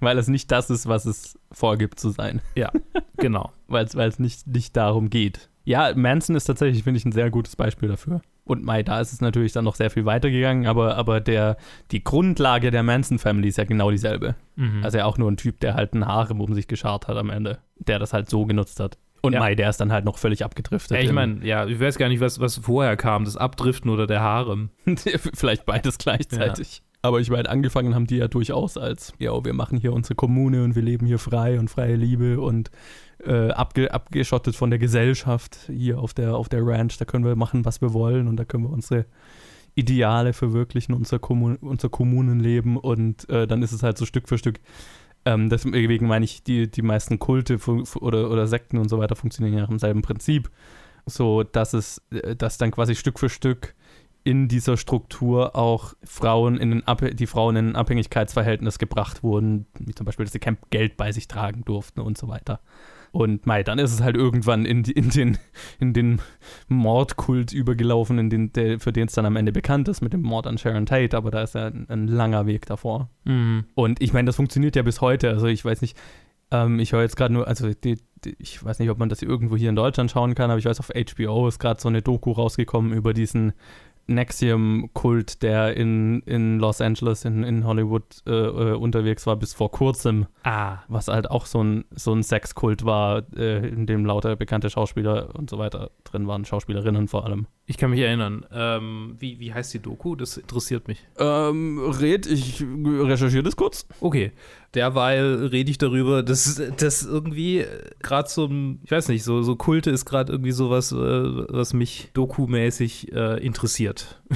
Weil es nicht das ist, was es vorgibt zu sein. Ja, genau. Weil es, weil es nicht, nicht darum geht. Ja, Manson ist tatsächlich, finde ich, ein sehr gutes Beispiel dafür. Und Mai, da ist es natürlich dann noch sehr viel weitergegangen, aber, aber der, die Grundlage der Manson-Family ist ja genau dieselbe. Mhm. Also ja auch nur ein Typ, der halt ein Harem um sich geschart hat am Ende, der das halt so genutzt hat. Und Ja. Mai, der ist dann halt noch völlig abgedriftet. ja, ich in- meine, ja, ich weiß gar nicht, was, was vorher kam, das Abdriften oder der Harem. Vielleicht beides gleichzeitig. Aber ich meine, angefangen haben die ja durchaus als, ja, wir machen hier unsere Kommune und wir leben hier frei und freie Liebe und äh, abge abgeschottet von der Gesellschaft hier auf der, auf der Ranch. Da können wir machen, was wir wollen und da können wir unsere Ideale verwirklichen, unser, Kommun unser Kommunenleben und äh, dann ist es halt so Stück für Stück. Ähm, deswegen meine ich, die, die meisten Kulte oder, oder Sekten und so weiter funktionieren ja nach demselben Prinzip. So, dass es, äh, dass dann quasi Stück für Stück in dieser Struktur auch Frauen in den die Frauen in ein Abhängigkeitsverhältnis gebracht wurden, wie zum Beispiel, dass sie kein Geld bei sich tragen durften und so weiter. Und mei, dann ist es halt irgendwann in, in, den, in den Mordkult übergelaufen, in den, der, für den es dann am Ende bekannt ist, mit dem Mord an Sharon Tate, aber da ist ja ein, ein langer Weg davor. Mhm. Und ich meine, das funktioniert ja bis heute. Also ich weiß nicht, ähm, ich höre jetzt gerade nur, also die, die, ich weiß nicht, ob man das irgendwo hier in Deutschland schauen kann, aber ich weiß, auf HBO ist gerade so eine Doku rausgekommen über diesen Nexium-Kult, der in, in Los Angeles, in, in Hollywood äh, äh, unterwegs war, bis vor kurzem, Ah. was halt auch so ein, so ein Sexkult war, äh, in dem lauter bekannte Schauspieler und so weiter drin waren, Schauspielerinnen vor allem. Ich kann mich erinnern. Ähm, wie, wie heißt die Doku? Das interessiert mich. Ähm, Red, ich recherchiere das kurz. Okay. Derweil rede ich darüber, dass das irgendwie gerade so ich weiß nicht, so, so Kulte ist gerade irgendwie sowas, äh, was mich dokumäßig äh, interessiert.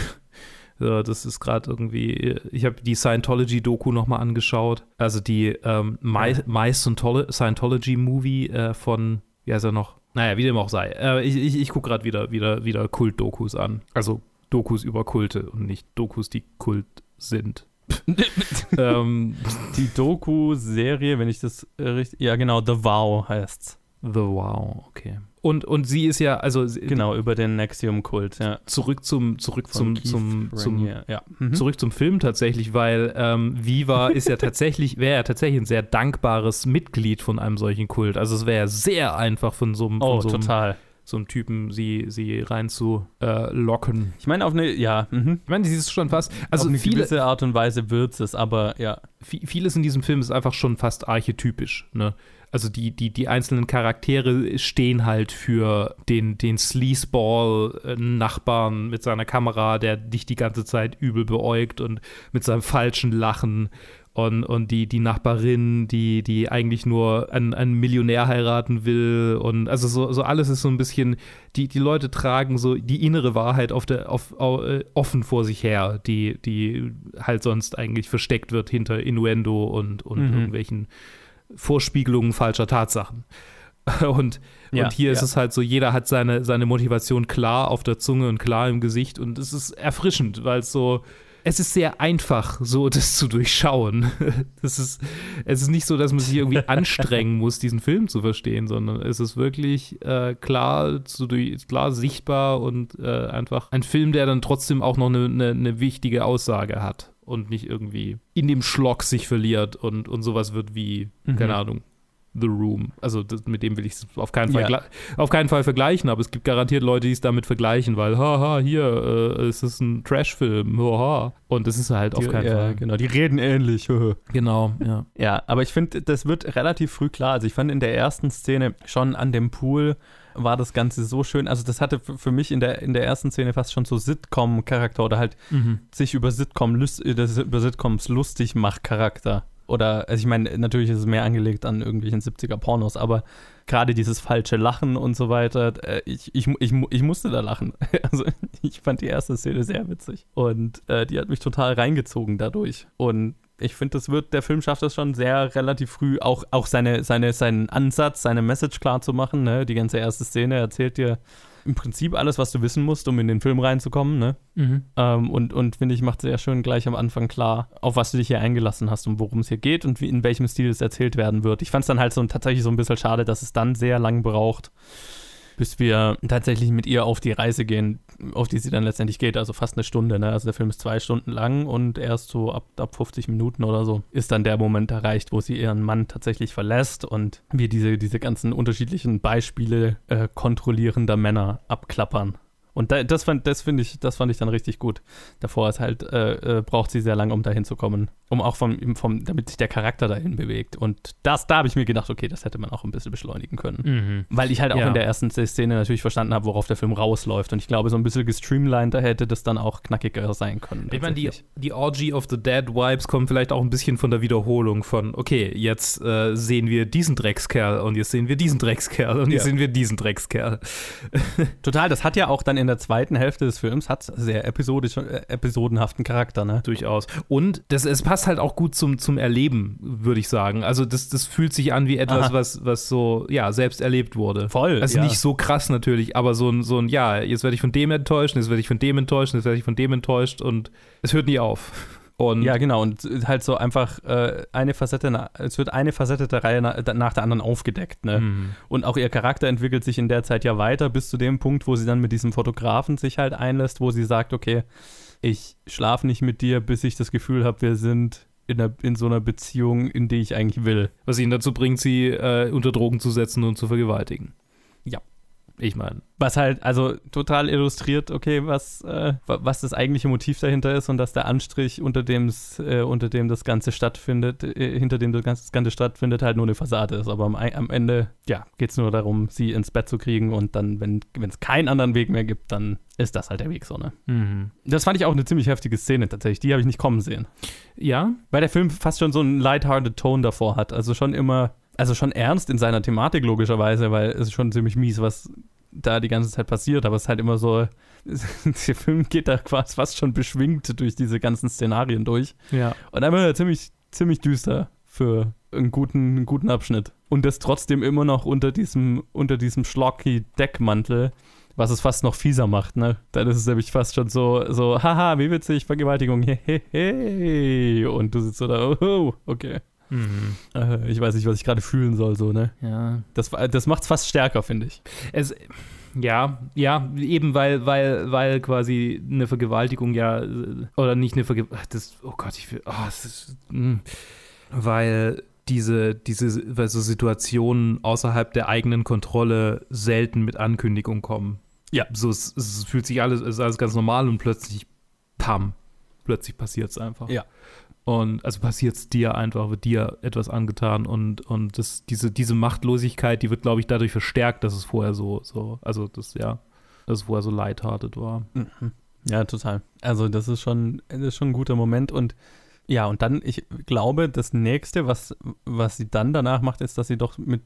Ja, das ist gerade irgendwie, ich habe die Scientology-Doku nochmal angeschaut. Also die ähm, My, My Scientolo- Scientology-Movie äh, von, wie heißt er noch? Naja, wie dem auch sei. Äh, ich ich, ich gucke gerade wieder, wieder, wieder Kult-Dokus an. Also Dokus über Kulte und nicht Dokus, die Kult sind. ähm, Die Doku-Serie, wenn ich das äh, richtig. Ja, genau, The Vow heißt's. The Wow, okay. Und, und sie ist ja, also Genau, über den Nexium-Kult, ja. zurück zum, zurück Von zum, zum, zum, ja. Mhm. zurück zum Film tatsächlich, weil ähm, Viva ist ja tatsächlich, wäre ja tatsächlich ein sehr dankbares Mitglied von einem solchen Kult. Also es wäre ja sehr einfach von so einem, Oh, so einem, total. So einem Typen sie, sie rein zu äh, locken. Ich meine, auf eine, ja, mhm. Ich meine, sie ist schon fast, also auf eine viele, gewisse Art und Weise wird es, aber ja. vi- vieles in diesem Film ist einfach schon fast archetypisch, ne? Also die, die, die einzelnen Charaktere stehen halt für den, den Sleazeball-Nachbarn mit seiner Kamera, der dich die ganze Zeit übel beäugt und mit seinem falschen Lachen. Und, und die, die Nachbarin, die, die eigentlich nur einen, einen Millionär heiraten will. Und also so, so alles ist so ein bisschen, die, die Leute tragen so die innere Wahrheit auf der, auf, au- äh, offen vor sich her, die, die halt sonst eigentlich versteckt wird hinter Innuendo und, und Mhm. irgendwelchen Vorspiegelungen falscher Tatsachen. Und, Ja, und hier ist ja. es halt so, jeder hat seine, seine Motivation klar auf der Zunge und klar im Gesicht und es ist erfrischend, weil es so, es ist sehr einfach, so das zu durchschauen. Das ist, es ist nicht so, dass man sich irgendwie anstrengen muss, diesen Film zu verstehen, sondern es ist wirklich äh, klar, zu, klar sichtbar und äh, einfach ein Film, der dann trotzdem auch noch eine, eine, eine wichtige Aussage hat und nicht irgendwie in dem Schlock sich verliert und, und sowas wird wie, Mhm. keine Ahnung, The Room. Also das, mit dem will ich es auf keinen Fall Ja. auf keinen Fall vergleichen, aber es gibt garantiert Leute, die es damit vergleichen, weil haha, hier, äh, es ist ein Trash-Film, haha. Und das ist halt auf Die, keinen ja, Fall. genau, die reden ähnlich. Genau, ja. Ja, aber ich finde, das wird relativ früh klar. Also ich fand in der ersten Szene schon an dem Pool war das Ganze so schön. Also das hatte für mich in der, in der ersten Szene fast schon so Sitcom-Charakter oder halt Mhm. sich über, Sitcom, lus- äh, über Sitcoms lustig macht Charakter. Oder, also ich meine, natürlich ist es mehr angelegt an irgendwelchen 70er-Pornos, aber gerade dieses falsche Lachen und so weiter, äh, ich, ich, ich, ich musste da lachen. Also ich fand die erste Szene sehr witzig. Und äh, die hat mich total reingezogen dadurch. Und ich finde, das wird, der Film schafft es schon sehr relativ früh, auch, auch seine, seine, seinen Ansatz, seine Message klar zu machen. Ne? Die ganze erste Szene erzählt dir im Prinzip alles, was du wissen musst, um in den Film reinzukommen. Ne? Mhm. Ähm, und, und finde ich, macht sehr schön gleich am Anfang klar, auf was du dich hier eingelassen hast und worum es hier geht und wie, in welchem Stil es erzählt werden wird. Ich fand es dann halt so tatsächlich so ein bisschen schade, dass es dann sehr lang braucht, bis wir tatsächlich mit ihr auf die Reise gehen, auf die sie dann letztendlich geht. Also fast eine Stunde. Ne? Also der Film ist zwei Stunden lang und erst so ab, ab 50 Minuten oder so ist dann der Moment erreicht, wo sie ihren Mann tatsächlich verlässt und wir diese, diese ganzen unterschiedlichen Beispiele äh, kontrollierender Männer abklappern. Und da, das fand, das finde ich, das fand ich dann richtig gut. Davor ist halt, äh, äh, braucht sie sehr lange, um dahin zu kommen. Um auch vom, vom, damit sich der Charakter dahin bewegt. Und das, da habe ich mir gedacht, okay, das hätte man auch ein bisschen beschleunigen können. Mhm. Weil ich halt auch Ja. in der ersten Szene natürlich verstanden habe, worauf der Film rausläuft. Und ich glaube, so ein bisschen gestreamliner hätte das dann auch knackiger sein können. Ich meine, die, die Orgy of the Dead Vibes kommen vielleicht auch ein bisschen von der Wiederholung von, okay, jetzt äh, sehen wir diesen Dreckskerl und jetzt sehen wir diesen Dreckskerl und jetzt Ja. sehen wir diesen Dreckskerl. Total, das hat ja auch dann in der zweiten Hälfte des Films hat sehr episodisch, äh, episodenhaften Charakter, ne? Durchaus. Und das, es passt halt auch gut zum, zum Erleben, würde ich sagen. Also das, das fühlt sich an wie etwas, Aha. was, was so, ja, selbst erlebt wurde. Voll, Also ja. nicht so krass natürlich, aber so ein, so ein, ja, jetzt werde ich von dem enttäuscht, jetzt werde ich von dem enttäuscht, jetzt werde ich von dem enttäuscht und es hört nie auf. Und Ja, genau. Und halt so einfach äh, eine Facette, es wird eine Facette der Reihe na, nach der anderen aufgedeckt. Ne? Mhm. Und auch ihr Charakter entwickelt sich in der Zeit ja weiter bis zu dem Punkt, wo sie dann mit diesem Fotografen sich halt einlässt, wo sie sagt, okay, ich schlafe nicht mit dir, bis ich das Gefühl habe, wir sind in, einer, in so einer Beziehung, in die ich eigentlich will. was ihn dazu bringt, sie äh, unter Drogen zu setzen und zu vergewaltigen. Ich meine, Was halt also total illustriert, okay, was, äh, wa- was das eigentliche Motiv dahinter ist und dass der Anstrich, unter dem, äh, unter dem das Ganze stattfindet, äh, hinter dem das Ganze, stattfindet, halt nur eine Fassade ist. Aber am, am Ende, ja, geht es nur darum, sie ins Bett zu kriegen und dann, wenn es keinen anderen Weg mehr gibt, dann ist das halt der Weg so, ne? Das fand ich auch eine ziemlich heftige Szene tatsächlich. Die habe ich nicht kommen sehen. ja, Weil der Film fast schon so einen lighthearted Tone davor hat. Also schon immer, also schon ernst in seiner Thematik logischerweise, weil es ist schon ziemlich mies, was da die ganze Zeit passiert. Aber es ist halt immer so, der Film geht da quasi fast schon beschwingt durch diese ganzen Szenarien durch. ja. Und dann wird er ziemlich, ziemlich düster für einen guten, einen guten Abschnitt. Und das trotzdem immer noch unter diesem, unter diesem schlocky Deckmantel, was es fast noch fieser macht, ne? Dann ist es nämlich fast schon so, so, haha, wie witzig, Vergewaltigung, hehehe. Und du sitzt so da, oh, okay. Mhm. Äh, ich weiß nicht, was ich gerade fühlen soll, so, ne? Ja. Das, das macht es fast stärker, finde ich. Es, ja, ja, eben weil, weil, weil quasi eine Vergewaltigung ja, äh, oder nicht eine Vergewaltigung, das, oh Gott, ich will, oh, das ist, mh. weil diese, diese weil so Situationen außerhalb der eigenen Kontrolle selten mit Ankündigung kommen. Ja. So, es, es fühlt sich alles, es ist alles ganz normal und plötzlich, pam, plötzlich passiert es einfach. Ja. Und also passiert es dir einfach, wird dir etwas angetan und, und das, diese, diese Machtlosigkeit, die wird, glaube ich, dadurch verstärkt, dass es vorher so, so, also das, ja, dass es vorher so lighthearted war. Mhm. Ja, total. Also das ist schon, das ist schon ein guter Moment und ja, und dann, ich glaube, das nächste, was, was sie dann danach macht, ist, dass sie doch mit,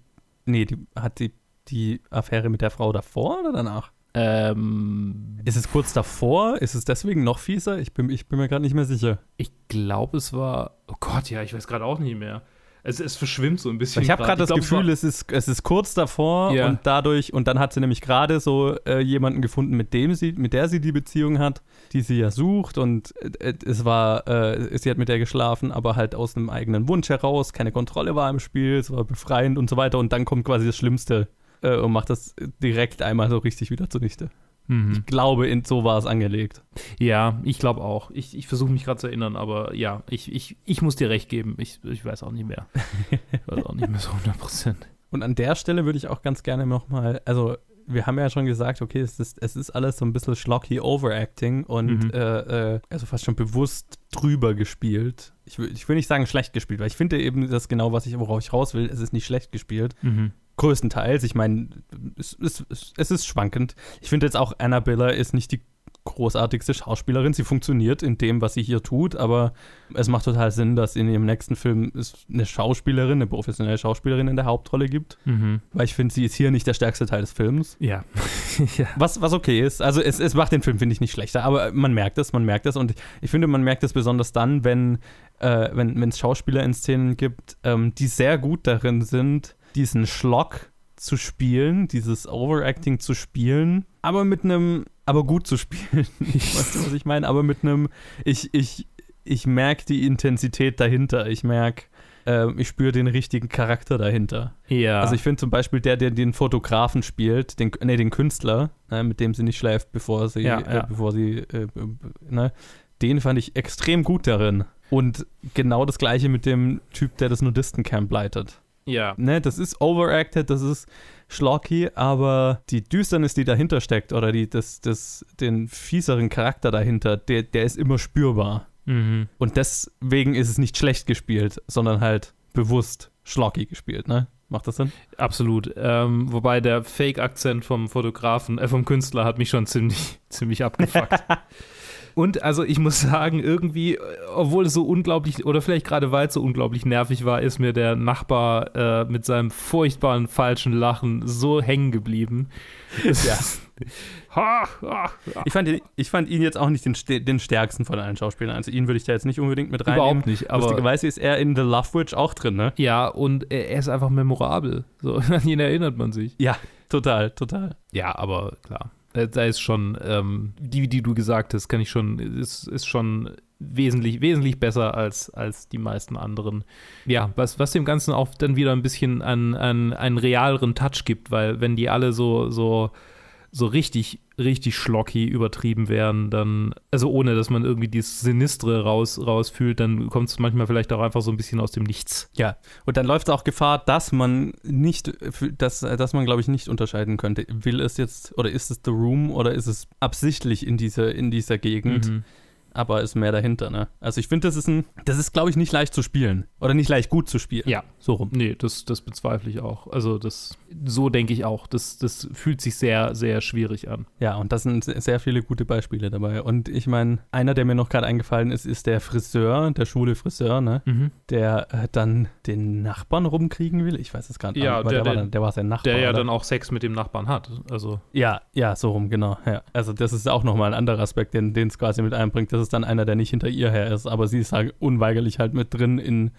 nee, die, hat sie die Affäre mit der Frau davor oder danach? Ähm, Ist es kurz davor? Ist es deswegen noch fieser? Ich bin, ich bin mir gerade nicht mehr sicher. ich glaube, es war, oh Gott, ja, ich weiß gerade auch nicht mehr. Es, es verschwimmt so ein bisschen. Ich habe gerade das glaub, Gefühl, es ist, es ist kurz davor Ja. und dadurch, und dann hat sie nämlich gerade so äh, jemanden gefunden, mit dem sie, mit der sie die Beziehung hat, die sie ja sucht und äh, es war, äh, sie hat mit der geschlafen, aber halt aus einem eigenen Wunsch heraus, keine Kontrolle war im Spiel, es war befreiend und so weiter und dann kommt quasi das Schlimmste äh, und macht das direkt einmal so richtig wieder zunichte. Mhm. Ich glaube, in, so war es angelegt. Ja, ich glaube auch. Ich, ich versuche mich gerade zu erinnern, aber ja, ich, ich, ich muss dir recht geben. Ich, ich weiß auch nicht mehr. Ich weiß auch nicht mehr so 100 Prozent. Und an der Stelle würde ich auch ganz gerne nochmal, also wir haben ja schon gesagt, okay, es ist, es ist alles so ein bisschen schlocky Overacting und Mhm. äh, äh, also fast schon bewusst drüber gespielt. Ich will, ich will nicht sagen schlecht gespielt, weil ich finde eben das genau, was ich, worauf ich raus will, es ist nicht schlecht gespielt. Mhm. Größtenteils, ich meine, es, es, es, ist schwankend. Ich finde jetzt auch Annabella ist nicht die großartigste Schauspielerin. Sie funktioniert in dem, was sie hier tut, aber es macht total Sinn, dass in ihrem nächsten Film es eine Schauspielerin, eine professionelle Schauspielerin in der Hauptrolle gibt. Mhm. Weil ich finde, sie ist hier nicht der stärkste Teil des Films. Ja. ja. Was, was okay ist. Also es, es macht den Film, finde ich, nicht schlechter, aber man merkt es, man merkt es. Und ich finde, man merkt es besonders dann, wenn äh, wenn es Schauspieler in Szenen gibt, ähm, die sehr gut darin sind, diesen Schlock zu spielen, dieses Overacting zu spielen, aber mit einem, aber gut zu spielen. weißt du, was ich meine? Aber mit einem, ich, ich, ich merke die Intensität dahinter. Ich merke, äh, ich spüre den richtigen Charakter dahinter. Ja. Also ich finde zum Beispiel der, der den Fotografen spielt, den, nee, den Künstler, ne, mit dem sie nicht schläft, bevor sie, Ja, äh, ja. bevor sie, äh, äh, ne, den fand ich extrem gut darin. Und genau das gleiche mit dem Typ, der das Nudistencamp leitet. Ja. Ne, das ist overacted, das ist schlocky, aber die Düsternis, die dahinter steckt, oder die, das, das, den fieseren Charakter dahinter, der, der ist immer spürbar. Mhm. Und deswegen ist es nicht schlecht gespielt, sondern halt bewusst schlocky gespielt, ne? Macht das Sinn? Absolut. Ähm, wobei der Fake-Akzent vom Fotografen, äh, vom Künstler hat mich schon ziemlich, ziemlich abgefuckt. Und also ich muss sagen, irgendwie, äh, obwohl es so unglaublich, oder vielleicht gerade weil es so unglaublich nervig war, ist mir der Nachbar äh, mit seinem furchtbaren falschen Lachen so hängen geblieben. Ja. Ich fand, ihn, ich fand ihn jetzt auch nicht den, den stärksten von allen Schauspielern. Also ihn würde ich da jetzt nicht unbedingt mit reinnehmen. Überhaupt nicht, aber Lustigerweise ist er in The Love Witch auch drin, ne? ja, und er er ist einfach memorabel. So, an ihn erinnert man sich. Ja, total, total. Ja, aber klar. Äh, Da ist schon, ähm, die, die du gesagt hast, kann ich schon, ist, ist schon wesentlich, wesentlich besser als, als die meisten anderen. Ja, was, was dem Ganzen auch dann wieder ein bisschen an, an einen realeren Touch gibt, weil wenn die alle so, so, so richtig, richtig schlocky übertrieben wären, dann, also ohne, dass man irgendwie dieses Sinistre raus, rausfühlt, dann kommt es manchmal vielleicht auch einfach so ein bisschen aus dem Nichts. Ja, und dann läuft es auch Gefahr, dass man nicht, dass, dass man, glaube ich, nicht unterscheiden könnte. Will es jetzt, oder ist es The Room, oder ist es absichtlich in, diese, in dieser Gegend? Mhm. Aber ist mehr dahinter, ne? Also ich finde, das ist ein, das ist, glaube ich, nicht leicht zu spielen. Oder nicht leicht gut zu spielen. Ja. So rum. Nee, das, das bezweifle ich auch. Also das, so denke ich auch. Das, das fühlt sich sehr, sehr schwierig an. Ja, und das sind sehr viele gute Beispiele dabei. Und ich meine, einer, der mir noch gerade eingefallen ist, ist der Friseur, der schwule Friseur, ne? Der äh, dann den Nachbarn rumkriegen will. Ich weiß es gerade nicht. Ja, der- der, war der- dann, der war sein Nachbar. Der ja oder? dann auch Sex mit dem Nachbarn hat. Also, Ja, ja, so rum, genau. Ja. Also das ist auch nochmal ein anderer Aspekt, den den es quasi mit einbringt. Das ist dann einer, der nicht hinter ihr her ist, aber sie ist halt unweigerlich halt mit drin in,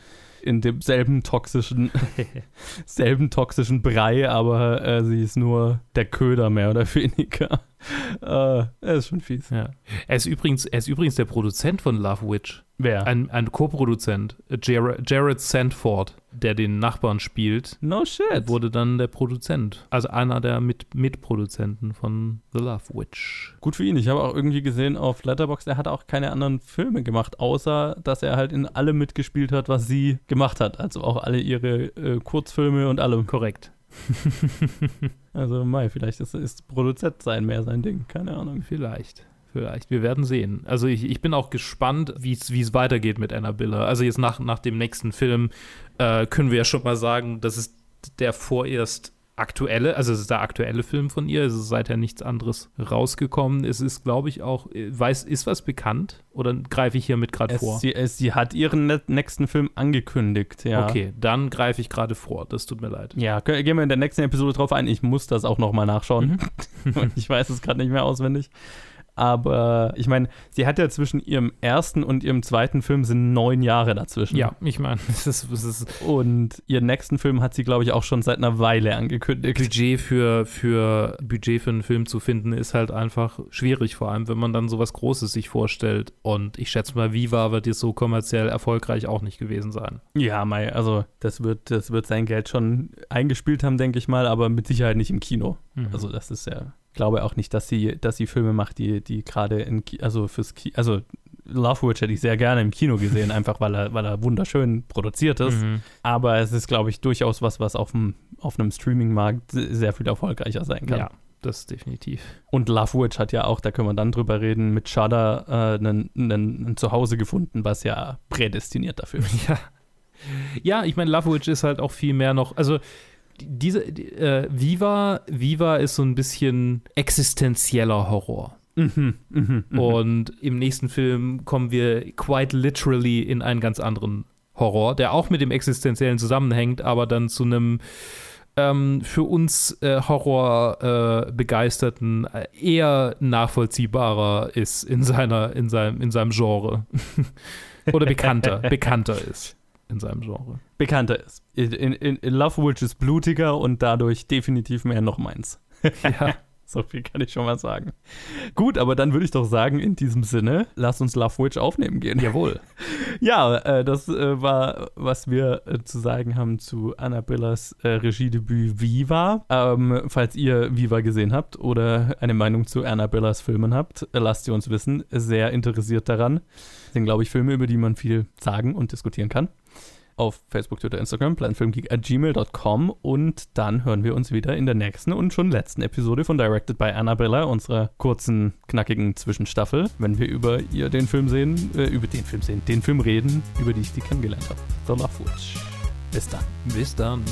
in demselben toxischen, selben toxischen Brei, aber äh, sie ist nur der Köder mehr oder weniger. Äh, er ist schon fies. ja. Er ist übrigens, er ist übrigens der Produzent von Love Witch. Wer? Ein, ein Co-Produzent, Jared, Jared Sandford, der den Nachbarn spielt, no shit. wurde dann der Produzent. Also einer der Mit Mitproduzenten von The Love Witch. Gut für ihn. Ich habe auch irgendwie gesehen auf Letterboxd, er hat auch keine anderen Filme gemacht, außer dass er halt in allem mitgespielt hat, was sie gemacht hat. Also auch alle ihre äh, Kurzfilme und allem. Korrekt. Also Mai, vielleicht ist, ist Produzent sein mehr sein Ding. Keine Ahnung. Vielleicht. Vielleicht. Wir werden sehen. Also ich, ich bin auch gespannt, wie es weitergeht mit Annabella. Also jetzt nach, nach dem nächsten Film äh, können wir ja schon mal sagen, das ist der vorerst aktuelle, also es ist der aktuelle Film von ihr. Es ist seither nichts anderes rausgekommen. Es ist, glaube ich, auch, äh, weiß, ist was bekannt? Oder greife ich hiermit gerade vor? Sie, es, sie hat ihren nächsten Film angekündigt, ja. Okay, dann greife ich gerade vor. Das tut mir leid. Ja, kö- gehen wir in der nächsten Episode drauf ein. Ich muss das auch nochmal nachschauen. Mhm. Ich weiß es gerade nicht mehr auswendig. Aber ich meine, sie hat ja zwischen ihrem ersten und ihrem zweiten Film sind neun Jahre dazwischen. Ja, ich meine, das ist, das ist Und ihren nächsten Film hat sie, glaube ich, auch schon seit einer Weile angekündigt. Budget für, für Budget für einen Film zu finden, ist halt einfach schwierig, vor allem wenn man dann sowas Großes sich vorstellt. Und ich schätze mal, Viva wird jetzt so kommerziell erfolgreich auch nicht gewesen sein. Ja, Mai, also das wird, das wird sein Geld schon eingespielt haben, denke ich mal, aber mit Sicherheit nicht im Kino. Mhm. Also das ist ja, glaube auch nicht, dass sie, dass sie Filme macht, die, die gerade in, also fürs Ki also Love Witch hätte ich sehr gerne im Kino gesehen, einfach weil er, weil er wunderschön produziert ist. Mhm. Aber es ist, glaube ich, durchaus was, was auf, dem, auf einem Streaming-Markt sehr viel erfolgreicher sein kann. Ja, das definitiv. Und Love Witch hat ja auch, da können wir dann drüber reden, mit Shudder äh, einen, einen, ein Zuhause gefunden, was ja prädestiniert dafür ist. Ja. Ja, ich meine, Love Witch ist halt auch viel mehr noch, also diese die, äh, Viva, Viva ist so ein bisschen existenzieller Horror. mhm, mhm, mhm. Und im nächsten Film kommen wir quite literally in einen ganz anderen Horror, der auch mit dem Existenziellen zusammenhängt, aber dann zu einem ähm, für uns äh, Horror äh, äh, eher nachvollziehbarer ist in seiner in seinem in seinem Genre oder bekannter bekannter ist in seinem Genre. bekannter ist. In, in, in Love Witch ist blutiger und dadurch definitiv mehr noch meins. Ja. So viel kann ich schon mal sagen. Gut, aber dann würde ich doch sagen, in diesem Sinne, lass uns Love Witch aufnehmen gehen. Jawohl. Ja, äh, das äh, war, was wir äh, zu sagen haben zu Annabellas äh, Regiedebüt Viva. Ähm, falls ihr Viva gesehen habt oder eine Meinung zu Annabellas Filmen habt, äh, lasst sie uns wissen. Sehr interessiert daran. Das sind, glaube ich, Filme, über die man viel sagen und diskutieren kann. Auf Facebook, Twitter, Instagram, planfilmgeek.gmail.com und dann hören wir uns wieder in der nächsten und schon letzten Episode von Directed by Annabella, unserer kurzen, knackigen Zwischenstaffel, wenn wir über ihr den Film sehen, äh, über den Film sehen, den Film reden, über die ich die kennengelernt habe. The Love Witch. Bis dann. Bis dann.